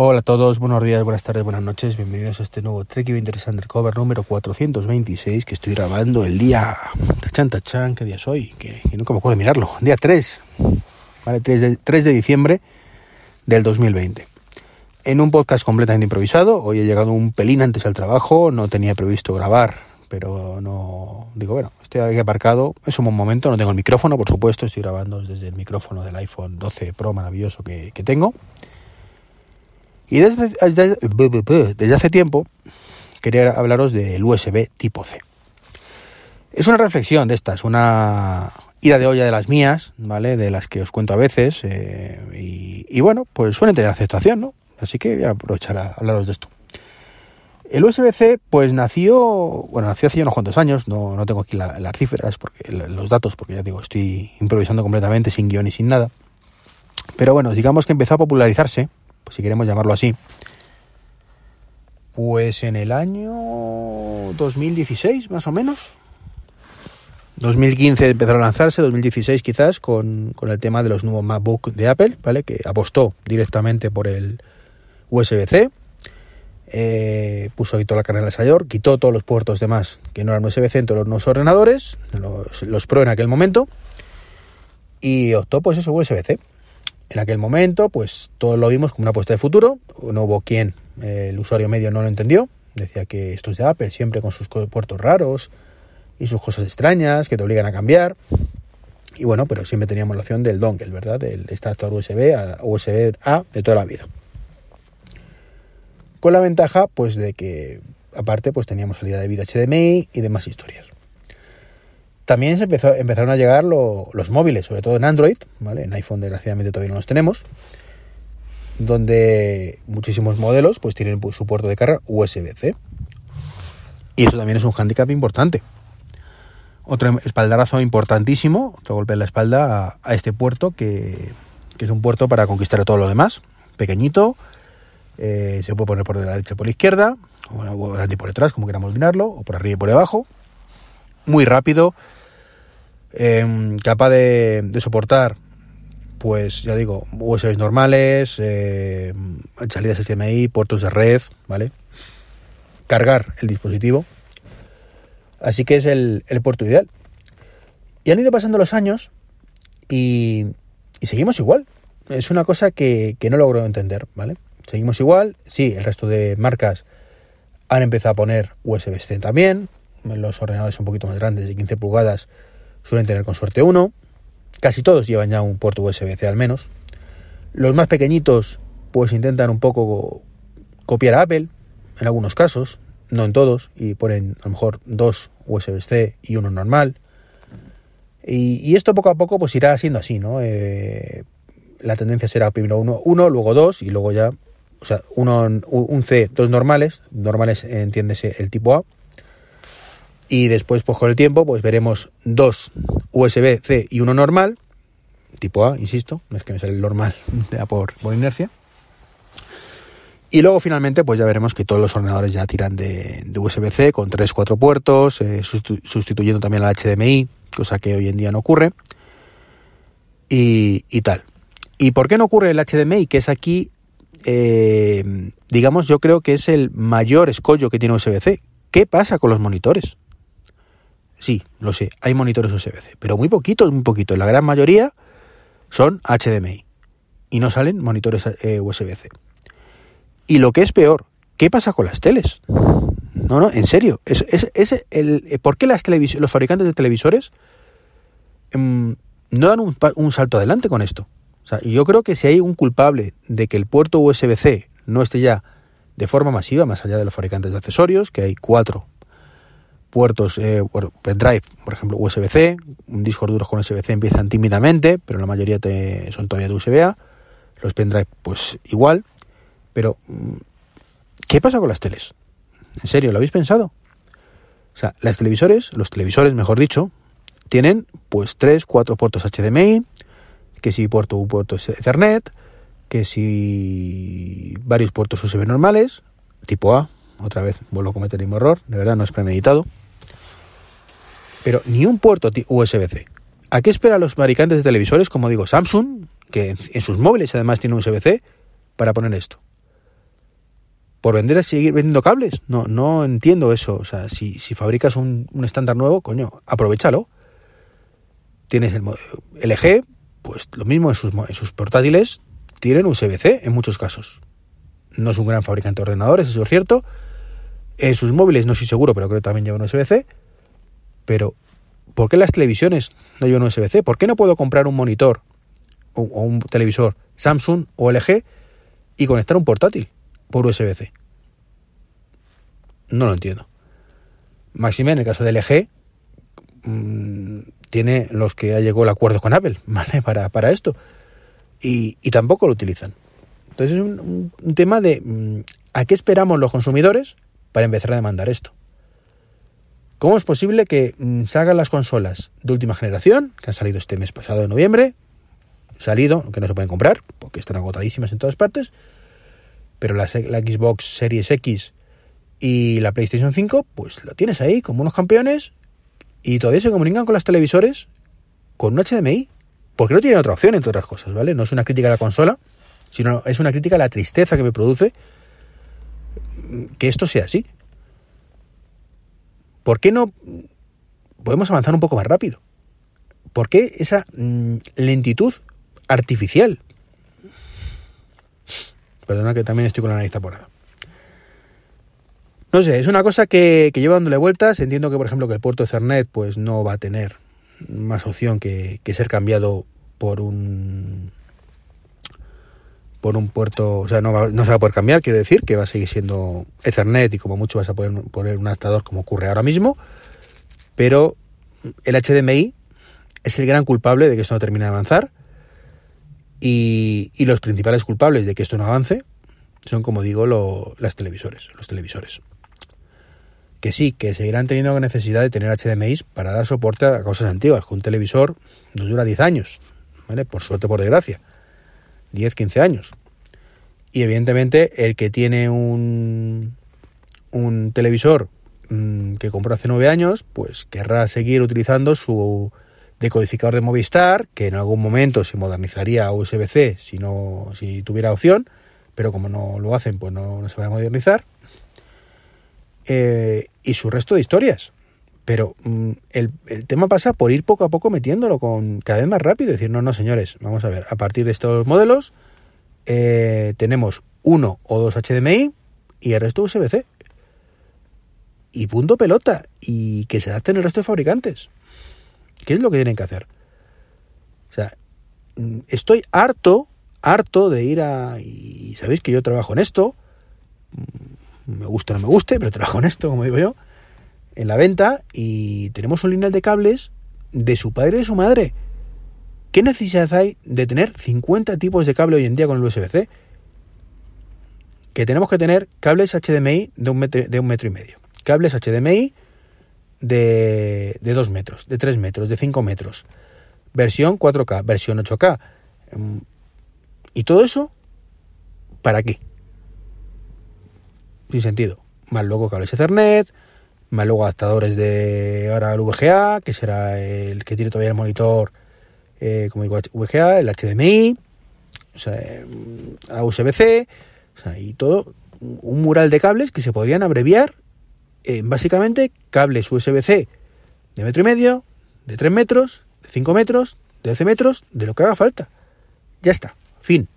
Hola a todos, buenos días, buenas tardes, buenas noches, bienvenidos a este nuevo Trek Inventors Undercover número 426 que estoy grabando el día tachan tachan, ¿qué día es hoy? Que, que nunca me acuerdo de mirarlo, día 3, ¿vale? 3 de, 3 de diciembre del 2020. En un podcast completamente improvisado, hoy he llegado un pelín antes al trabajo, no tenía previsto grabar, pero no, digo, bueno, estoy aquí aparcado, es un buen momento, no tengo el micrófono, por supuesto, estoy grabando desde el micrófono del iPhone 12 Pro maravilloso que, que tengo. Y desde, desde, hace tiempo quería hablaros del USB tipo C. Es una reflexión de estas, una ida de olla de las mías, ¿vale? De las que os cuento a veces. Eh, y, y, bueno, pues suelen tener aceptación, ¿no? Así que voy a aprovechar a hablaros de esto. El USB-C, pues nació, bueno, nació hace unos cuantos años, no, no tengo aquí la, las cifras, porque, los datos, porque ya digo, estoy improvisando completamente, sin guion y sin nada. Pero bueno, digamos que empezó a popularizarse pues si queremos llamarlo así, pues en el año 2016 más o menos. 2015 empezó a lanzarse, 2016 quizás, con, con el tema de los nuevos MacBook de Apple, ¿vale? Que apostó directamente por el USB-C. Eh, puso ahí toda la carne al asador, quitó todos los puertos demás que no eran USB-C en los nuevos ordenadores, los, los Pro en aquel momento, y optó pues eso, USB-C. En aquel momento, pues todos lo vimos como una apuesta de futuro. No hubo quien, eh, el usuario medio no lo entendió. Decía que esto es de Apple, siempre con sus puertos raros y sus cosas extrañas que te obligan a cambiar. Y bueno, pero siempre teníamos la opción del dongle, ¿verdad? Del extractor USB a USB A de toda la vida. Con la ventaja, pues, de que aparte, pues teníamos salida de vídeo HDMI y demás historias. También se empezaron a llegar lo, los móviles, sobre todo en Android. En iPhone desgraciadamente todavía no los tenemos, donde muchísimos modelos pues tienen su puerto de carga USB-C. Y eso también es un hándicap importante. Otro espaldarazo importantísimo, otro golpe en la espalda a, este puerto que, es un puerto para conquistar a todo lo demás. Pequeñito, eh, se puede poner por la derecha por la izquierda, o por detrás, como queramos mirarlo, o por arriba y por debajo. Muy rápido, eh, capaz de, soportar, pues ya digo, USB normales, eh, salidas HDMI, puertos de red, ¿vale? Cargar el dispositivo. Así que es el, puerto ideal. Y han ido pasando los años y, seguimos igual. Es una cosa que, que, no logro entender, ¿vale? Seguimos igual. Sí, el resto de marcas han empezado a poner USB-C también. Los ordenadores un poquito más grandes, de 15 pulgadas, suelen tener con suerte uno. Casi todos llevan ya un puerto USB-C al menos. Los más pequeñitos pues intentan un poco copiar a Apple, en algunos casos, no en todos, y ponen a lo mejor dos USB-C y uno normal. Y, esto poco a poco pues irá siendo así, ¿no? Eh, la tendencia será primero uno, uno, luego dos y luego ya, o sea, uno, un C, dos normales, normales entiéndese el tipo A, y después pues con el tiempo pues veremos dos USB-C y uno normal tipo A, insisto, no es que me sale el normal ya por, por inercia y luego finalmente pues ya veremos que todos los ordenadores ya tiran de, de USB-C con 3-4 puertos, eh, sustituyendo también al HDMI, cosa que hoy en día no ocurre y, y tal. ¿Y por qué no ocurre el HDMI? Que es aquí, eh, digamos, yo creo que es el mayor escollo que tiene USB-C. ¿Qué pasa con los monitores? Sí, lo sé, hay monitores USB-C, pero muy poquitos, muy poquitos. La gran mayoría son HDMI y no salen monitores eh, USB-C. Y lo que es peor, ¿qué pasa con las teles? No, no, en serio. Es, es, es el, ¿Por qué las los fabricantes de televisores mmm, no dan un, un, salto adelante con esto? O sea, yo creo que si hay un culpable de que el puerto USB-C no esté ya de forma masiva, más allá de los fabricantes de accesorios, que hay cuatro puertos, eh, pendrive, por ejemplo, USB-C, discos duros con USB-C empiezan tímidamente, pero la mayoría te, son todavía de USB-A, los pendrive pues igual, pero ¿qué pasa con las teles? ¿En serio? ¿Lo habéis pensado? O sea, las televisores, los televisores, mejor dicho, tienen pues tres, cuatro puertos HDMI, que si puerto un puerto Ethernet, que si varios puertos USB normales, tipo A, otra vez vuelvo a cometer el mismo error, de verdad no es premeditado. Pero ni un puerto USB-C. ¿A qué esperan los fabricantes de televisores, como digo, Samsung, que en sus móviles además tiene USB-C, para poner esto? por vender seguir vendiendo cables. No, no entiendo eso. O sea, si, si fabricas un, un estándar nuevo, coño, aprovechalo. Tienes el LG, pues lo mismo en sus, en sus portátiles, tienen USB-C en muchos casos. No es un gran fabricante de ordenadores, eso es cierto. En sus móviles no estoy seguro, pero creo que también llevan USB-C. Pero, ¿por qué las televisiones no llevan USB-C? ¿Por qué no puedo comprar un monitor o, un televisor Samsung o LG y conectar un portátil por USB-C? No lo entiendo. Máxime en el caso de LG mmm, tiene los que ha llegado el acuerdo con Apple, ¿vale? Para, para esto. Y, y, tampoco lo utilizan. Entonces es un, tema de mmm, a qué esperamos los consumidores para empezar a demandar esto. ¿Cómo es posible que mmm, salgan las consolas de última generación, que han salido este mes pasado de noviembre, salido, que no se pueden comprar, porque están agotadísimas en todas partes, pero la, Xbox Series X y la PlayStation 5, pues lo tienes ahí como unos campeones y todavía se comunican con las televisores con un HDMI, porque no tienen otra opción, entre otras cosas, ¿vale? No es una crítica a la consola, sino es una crítica a la tristeza que me produce que esto sea así. ¿Por qué no podemos avanzar un poco más rápido? ¿Por qué esa mmm, lentitud artificial? Perdona que también estoy con la nariz taponada. No sé, es una cosa que, que llevo dándole vueltas. Entiendo que, por ejemplo, que el puerto Ethernet pues no va a tener más opción que ser cambiado por un por un puerto, o sea, no, va, no se va a poder cambiar, quiero decir, que va a seguir siendo Ethernet y como mucho vas a poder poner un adaptador como ocurre ahora mismo, pero el HDMI es el gran culpable de que esto no termine de avanzar y, los principales culpables de que esto no avance son, como digo, lo, las televisores, los televisores. Que sí, que seguirán teniendo necesidad de tener HDMI para dar soporte a cosas antiguas, que un televisor nos dura 10 años, ¿vale? Por suerte, por desgracia. 10, 15 años. Y evidentemente el que tiene un, un televisor mmm, que compró hace 9 años, pues querrá seguir utilizando su decodificador de Movistar, que en algún momento se modernizaría a USB-C si, no, si tuviera opción, pero como no lo hacen, pues no, no se va a modernizar. Eh, y su resto de historias. Pero mmm, el, el, tema pasa por ir poco a poco metiéndolo con cada vez más rápido. Decir, no, no, señores, vamos a ver, a partir de estos modelos eh, tenemos uno o dos HDMI y el resto USB-C. Y punto pelota. Y que se adapten el resto de fabricantes. ¿Qué es lo que tienen que hacer? O sea, mm, estoy harto, harto de ir a... Y sabéis que yo trabajo en esto. Me gusta o no me guste, pero trabajo en esto, como digo yo en la venta y tenemos un lineal de cables de su padre y de su madre. ¿Qué necesidad hay de tener 50 tipos de cable hoy en día con el USB-C? Que tenemos que tener cables HDMI de un metro, de un metro y medio, cables HDMI de, de 2 metros, de 3 metros, de 5 metros, versión 4K, versión 8K. ¿Y todo eso? ¿Para qué? Sin sentido. Más luego cables Ethernet, más luego adaptadores de ahora el VGA, que será el que tiene todavía el monitor, eh, como digo, VGA, el HDMI, o sea, a USB-C, o sea, y todo, un mural de cables que se podrían abreviar en básicamente cables USB-C de metro y medio, de 3 metros, de 5 metros, de 12 metros, de lo que haga falta. Ya está, fin.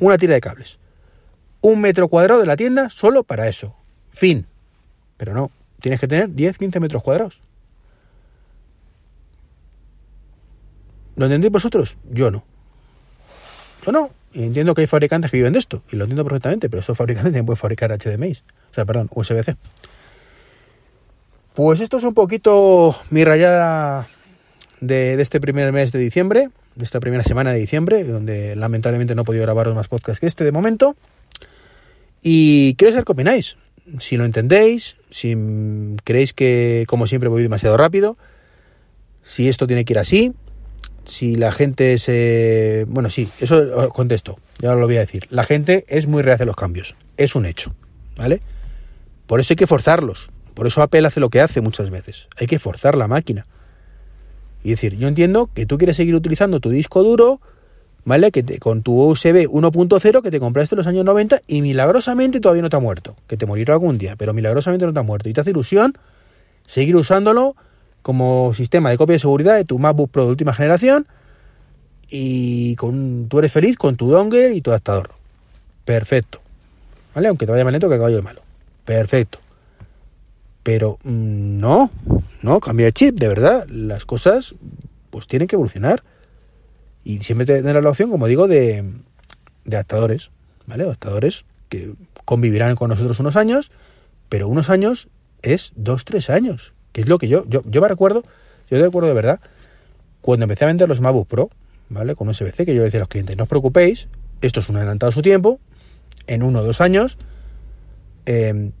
Una tira de cables. Un metro cuadrado de la tienda solo para eso. Fin. Pero no, tienes que tener 10-15 metros cuadrados. ¿Lo entendéis vosotros? Yo no. Yo no. Y entiendo que hay fabricantes que viven de esto, y lo entiendo perfectamente, pero esos fabricantes también pueden fabricar HDMI. O sea, perdón, USB-C. Pues esto es un poquito mi rayada de, de, este primer mes de diciembre, de esta primera semana de diciembre, donde lamentablemente no he podido grabaros más podcasts que este de momento. Y quiero saber qué opináis si lo entendéis, si creéis que, como siempre, voy demasiado rápido, si esto tiene que ir así, si la gente se... Bueno, sí, eso contesto, ya lo voy a decir. La gente es muy reacia a los cambios, es un hecho, ¿vale? Por eso hay que forzarlos, por eso Apple hace lo que hace muchas veces, hay que forzar la máquina. Y decir, yo entiendo que tú quieres seguir utilizando tu disco duro ¿vale? Que te, con tu USB 1.0 que te compraste en los años 90 y milagrosamente todavía no te ha muerto. Que te morirá algún día, pero milagrosamente no te ha muerto. Y te hace ilusión seguir usándolo como sistema de copia de seguridad de tu MacBook Pro de última generación y con, tú eres feliz con tu dongle y tu adaptador. Perfecto. ¿Vale? Aunque te vaya más lento que el caballo de malo. Perfecto. Pero mm, no, no, cambia de chip, de verdad. Las cosas pues tienen que evolucionar. Y siempre tener la opción, como digo, de, adaptadores, ¿vale? Adaptadores que convivirán con nosotros unos años, pero unos años es dos, tres años, que es lo que yo, yo, yo me recuerdo, yo te recuerdo de verdad, cuando empecé a vender los MacBook Pro, ¿vale? Con USB-C, que yo decía a los clientes, no os preocupéis, esto es un adelantado su tiempo, en uno o dos años, em,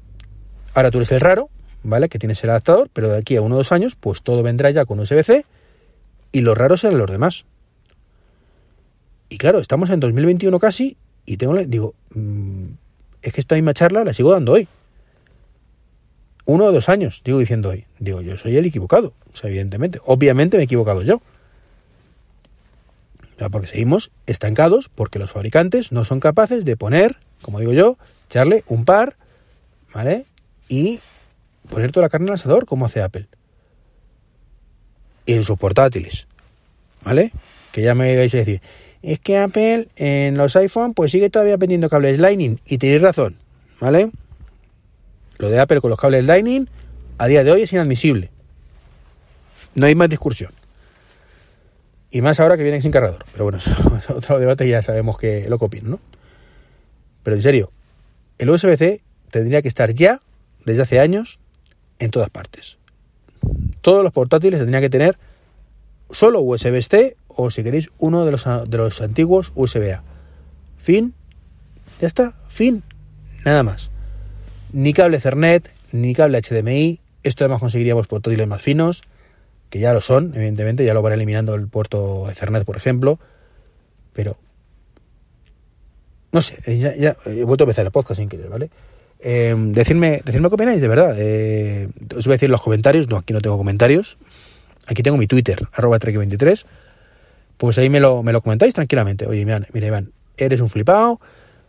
ahora tú eres el raro, ¿vale? Que tienes el adaptador, pero de aquí a uno o dos años, pues todo vendrá ya con USB-C y los raros serán los demás. Y claro, estamos en 2021 casi y tengo, digo, mm, es que esta misma charla la sigo dando hoy. Uno o dos años, digo diciendo hoy. Digo, yo soy el equivocado. O sea, evidentemente. Obviamente me he equivocado yo. porque seguimos estancados porque los fabricantes no son capaces de poner, como digo yo, echarle un par, ¿vale? Y poner toda la carne al asador como hace Apple. Y en sus portátiles, ¿vale? Que ya me vais a decir, es que Apple en los iPhone pues sigue todavía vendiendo cables Lightning y tenéis razón, ¿vale? Lo de Apple con los cables Lightning a día de hoy es inadmisible. No hay más discusión. Y más ahora que vienen sin cargador. Pero bueno, es otro debate ya sabemos que lo copian, ¿no? Pero en serio, el USB-C tendría que estar ya, desde hace años, en todas partes. Todos los portátiles tendrían que tener solo USB-C o si queréis uno de los, de los antiguos USB-A. Fin. Ya está. Fin. Nada más. Ni cable Ethernet, ni cable HDMI. Esto además conseguiríamos portátiles más finos, que ya lo son, evidentemente, ya lo van eliminando el puerto Ethernet, por ejemplo. Pero... No sé, ya, ya he vuelto a empezar el podcast sin querer, ¿vale? Eh, decidme, qué opináis, de verdad. Eh, os voy a decir los comentarios. No, aquí no tengo comentarios. Aquí tengo mi Twitter, arroba 23 Pues ahí me lo, me lo comentáis tranquilamente. Oye, mira, mira, Iván, eres un flipado,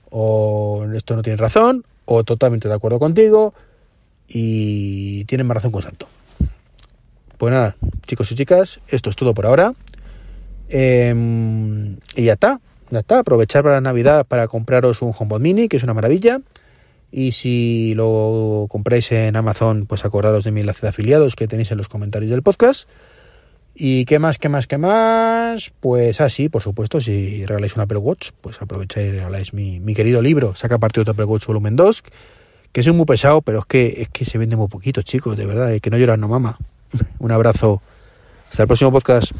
o esto no tienes razón, o totalmente de acuerdo contigo, y tienes más razón con Santo. Pues nada, chicos y chicas, esto es todo por ahora. Em, y ya está, ya está. Aprovechar para la Navidad para compraros un HomePod Mini, que es una maravilla. Y si lo compráis en Amazon, pues acordaros de mi enlace de afiliados que tenéis en los comentarios del podcast. ¿Y qué más, qué más, qué más? Pues así, por supuesto, si regaláis un Apple Watch, pues aprovecháis y regaláis mi, mi querido libro, Saca partido de Apple Watch Volumen 2, que es muy pesado, pero es que, es que se vende muy poquito, chicos, de verdad, que no lloran, no mama. un abrazo. Hasta el próximo podcast.